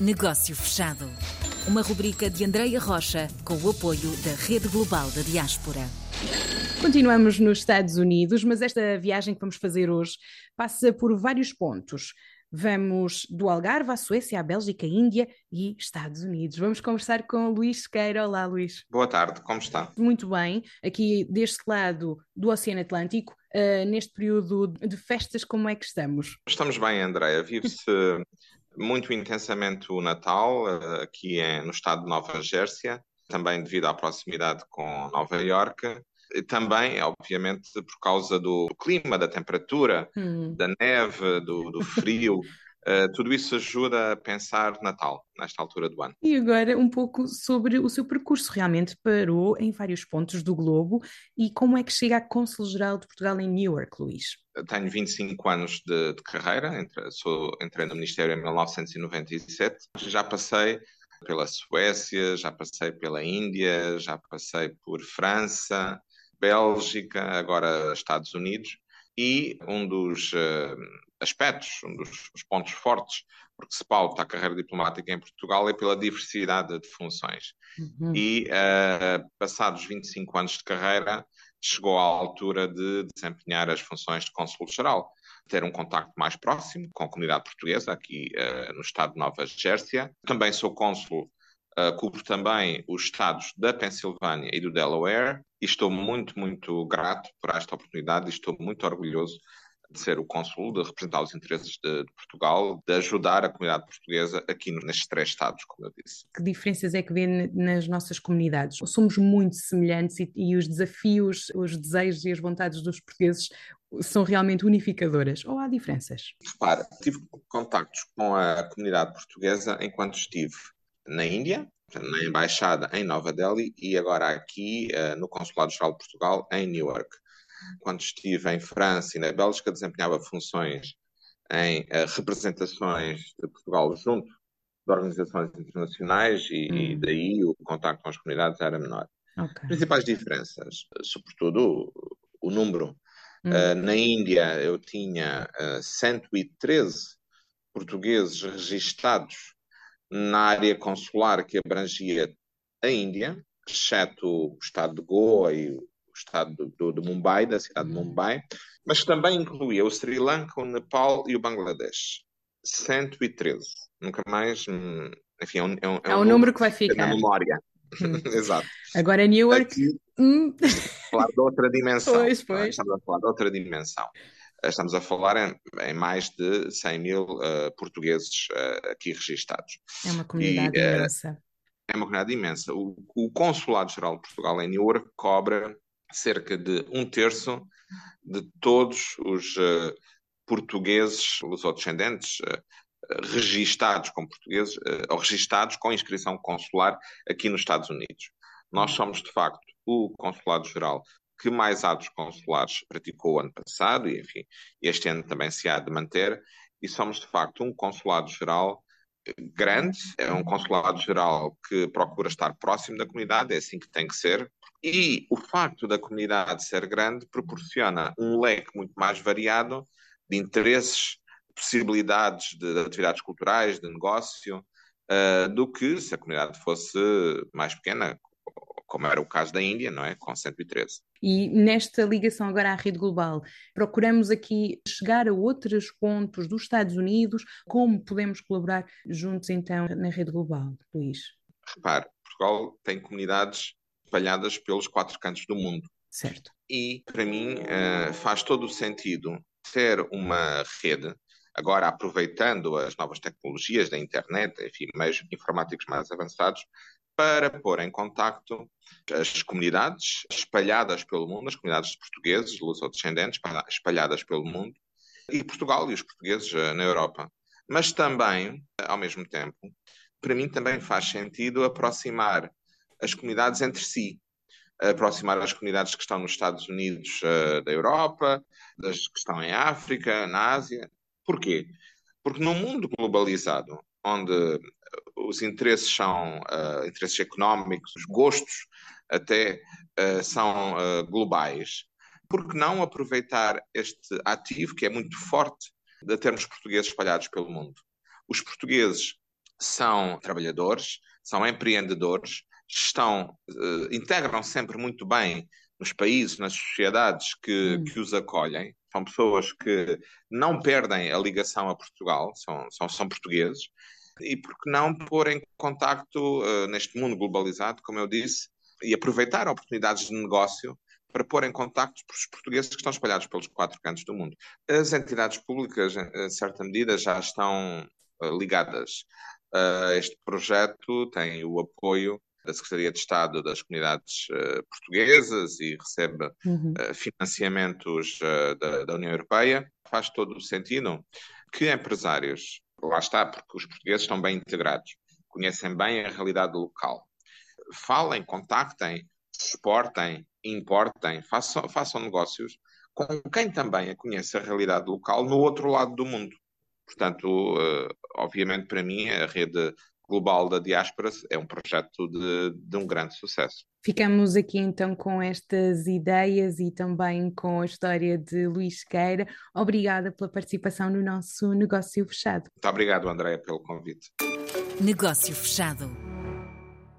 Negócio Fechado. Uma rubrica de Andreia Rocha com o apoio da Rede Global da Diaspora. Continuamos nos Estados Unidos, mas esta viagem que vamos fazer hoje passa por vários pontos. Vamos do Algarve à Suécia, à Bélgica, à Índia e Estados Unidos. Vamos conversar com o Luís Sequeira. Olá, Luís. Boa tarde, como está? Muito bem. Aqui deste lado do Oceano Atlântico, uh, neste período de festas, como é que estamos? Estamos bem, Andréa. Vive-se muito intensamente o Natal uh, aqui é, no estado de Nova Jersey, também devido à proximidade com Nova Iorque também, obviamente, por causa do clima, da temperatura, hum. da neve, do, do frio. Uh, tudo isso ajuda a pensar Natal, nesta altura do ano. E agora um pouco sobre o seu percurso. Realmente parou em vários pontos do globo e como é que chega à Cônsul-Geral de Portugal em Newark, Luís? Eu tenho 25 anos de, de carreira, entre, sou, entrei no Ministério em 1997. Já passei pela Suécia, já passei pela Índia, já passei por França, Bélgica, agora Estados Unidos, e um dos uh, aspectos, um dos pontos fortes, porque se pauta a carreira diplomática em Portugal é pela diversidade de funções. Uhum. E, uh, passados 25 anos de carreira, chegou à altura de desempenhar as funções de cônsul-geral, ter um contacto mais próximo com a comunidade portuguesa aqui uh, no estado de Nova Jersey. Também sou cônsul Uh, cubro também os estados da Pensilvânia e do Delaware e estou muito, muito grato por esta oportunidade e estou muito orgulhoso de ser o cônsul, de representar os interesses de, de, Portugal, de ajudar a comunidade portuguesa aqui nestes três estados, como eu disse. Que diferenças é que vê nas nossas comunidades? Somos muito semelhantes e, e os desafios, os desejos e as vontades dos portugueses são realmente unificadoras ou há diferenças? Repara, tive contactos com a comunidade portuguesa enquanto estive na Índia, na embaixada em Nova Delhi e agora aqui uh, no Consulado-Geral de Portugal em Newark. Quando estive em França e na Bélgica, desempenhava funções em uh, representações de Portugal junto de organizações internacionais e, hum. e daí o contato com as comunidades era menor. Okay. Principais diferenças, sobretudo o, o número. Hum. Uh, na Índia eu tinha 113 portugueses registados na área consular que abrangia a Índia, exceto o estado de Goa e o estado do, de Mumbai, da cidade de uhum. Mumbai, mas também incluía o Sri Lanka, o Nepal e o Bangladesh. 113. Nunca mais. Hum, enfim, é um, é um, é um número que vai ficar. Na memória. Hum. Exato. Agora Newark. Aqui, hum. falar de outra dimensão. Pois, pois. Estamos a falar de outra dimensão. Estamos a falar em, em mais de 100 mil uh, portugueses uh, aqui registados. É uma comunidade e, imensa. É uma comunidade imensa. O, o Consulado-Geral de Portugal em New York cobra cerca de um terço de todos os uh, portugueses, os descendentes, registados como portugueses, ou registados com inscrição consular aqui nos Estados Unidos. Nós somos, de facto, o Consulado-Geral que mais atos consulares praticou o ano passado e, enfim, este ano também se há de manter, e somos de facto um consulado-geral grande, é um consulado-geral que procura estar próximo da comunidade, é assim que tem que ser, e o facto da comunidade ser grande proporciona um leque muito mais variado de interesses, possibilidades de, de atividades culturais, de negócio, uh, do que se a comunidade fosse mais pequena, como era o caso da Índia, não é? Com 113. E nesta ligação agora à rede global, procuramos aqui chegar a outros pontos dos Estados Unidos, como podemos colaborar juntos então na rede global, Luís? Repare, Portugal tem comunidades espalhadas pelos quatro cantos do mundo. Certo. E para mim uh, faz todo o sentido ter uma rede agora aproveitando as novas tecnologias da internet, enfim, meios informáticos mais avançados, para pôr em contacto as comunidades espalhadas pelo mundo, as comunidades de portugueses, luso-descendentes, espalhadas pelo mundo, e Portugal e os portugueses eh, na Europa. Mas também, ao mesmo tempo, para mim também faz sentido aproximar as comunidades entre si, aproximar as comunidades que estão nos Estados Unidos uh, da Europa, das que estão em África, na Ásia. Porquê? Porque num mundo globalizado, onde os interesses são uh, interesses económicos, os gostos até uh, são uh, globais. Por que não aproveitar este ativo, que é muito forte, de termos portugueses espalhados pelo mundo? Os portugueses são trabalhadores, são empreendedores, estão, integram sempre muito bem nos países, nas sociedades que, hum. que os acolhem. São pessoas que não perdem a ligação a Portugal, são, são, são portugueses. E por que não pôr em contacto uh, neste mundo globalizado, como eu disse, e aproveitar oportunidades de negócio para pôr em contacto os portugueses que estão espalhados pelos quatro cantos do mundo. As entidades públicas, em certa medida, já estão uh, ligadas a este projeto, têm o apoio da Secretaria de Estado das Comunidades uh, Portuguesas e recebe uhum. uh, financiamentos uh, da, da, União Europeia. Faz todo o sentido que empresários, lá está, porque os portugueses estão bem integrados, conhecem bem a realidade local, falem, contactem, exportem, importem, façam, façam negócios com quem também conhece a realidade local no outro lado do mundo. Portanto, obviamente, para mim, a rede global da diáspora é um projeto de, de um grande sucesso. Ficamos aqui então com estas ideias e também com a história de Luís Queira. Obrigada pela participação no nosso negócio fechado. Muito obrigado, Andréa, pelo convite. Negócio fechado.